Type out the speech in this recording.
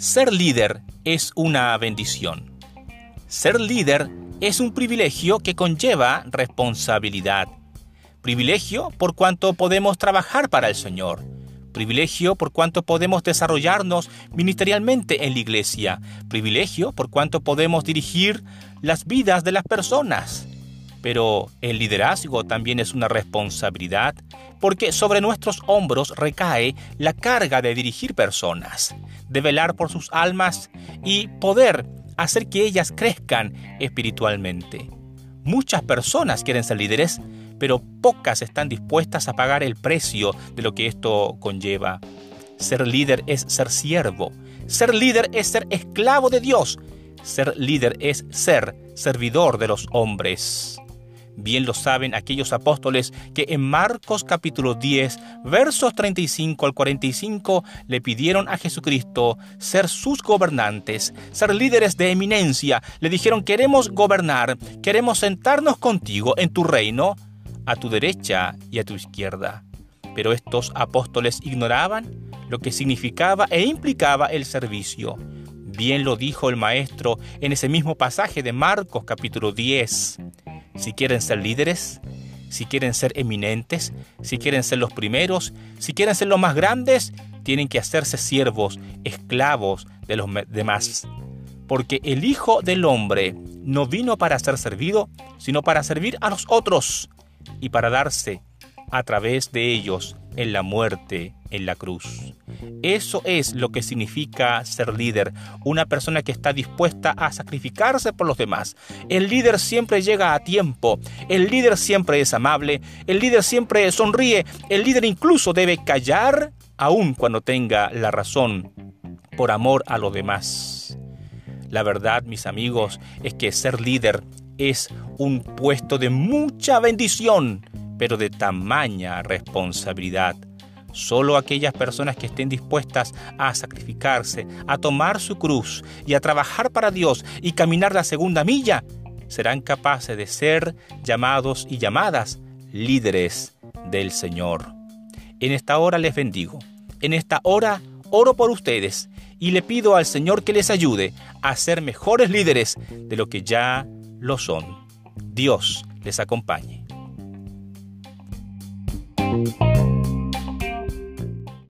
Ser líder es una bendición. Ser líder es un privilegio que conlleva responsabilidad. Privilegio por cuanto podemos trabajar para el Señor. Privilegio por cuanto podemos desarrollarnos ministerialmente en la iglesia. Privilegio por cuanto podemos dirigir las vidas de las personas. Pero el liderazgo también es una responsabilidad porque sobre nuestros hombros recae la carga de dirigir personas, de velar por sus almas y poder hacer que ellas crezcan espiritualmente. Muchas personas quieren ser líderes, pero pocas están dispuestas a pagar el precio de lo que esto conlleva. Ser líder es ser siervo. Ser líder es ser esclavo de Dios. Ser líder es ser servidor de los hombres. Bien lo saben aquellos apóstoles que en Marcos capítulo 10, versos 35 al 45, le pidieron a Jesucristo ser sus gobernantes, ser líderes de eminencia. Le dijeron, queremos gobernar, queremos sentarnos contigo en tu reino, a tu derecha y a tu izquierda. Pero estos apóstoles ignoraban lo que significaba e implicaba el servicio. Bien lo dijo el Maestro en ese mismo pasaje de Marcos capítulo 10 si quieren ser líderes, si quieren ser eminentes, si quieren ser los primeros, si quieren ser los más grandes, tienen que hacerse siervos, esclavos de los demás. Porque el Hijo del Hombre no vino para ser servido, sino para servir a los otros y para darse a través de ellos en la muerte en la cruz. Eso es lo que significa ser líder, una persona que está dispuesta a sacrificarse por los demás. El líder siempre llega a tiempo, el líder siempre es amable, el líder siempre sonríe, el líder incluso debe callar aun cuando tenga la razón por amor a los demás. La verdad, mis amigos, es que ser líder es un puesto de mucha bendición, pero de tamaña responsabilidad. Solo aquellas personas que estén dispuestas a sacrificarse, a tomar su cruz y a trabajar para Dios y caminar la segunda milla, serán capaces de ser llamados y llamadas líderes del Señor. En esta hora les bendigo. En esta hora oro por ustedes y le pido al Señor que les ayude a ser mejores líderes de lo que ya lo son. Dios les acompañe.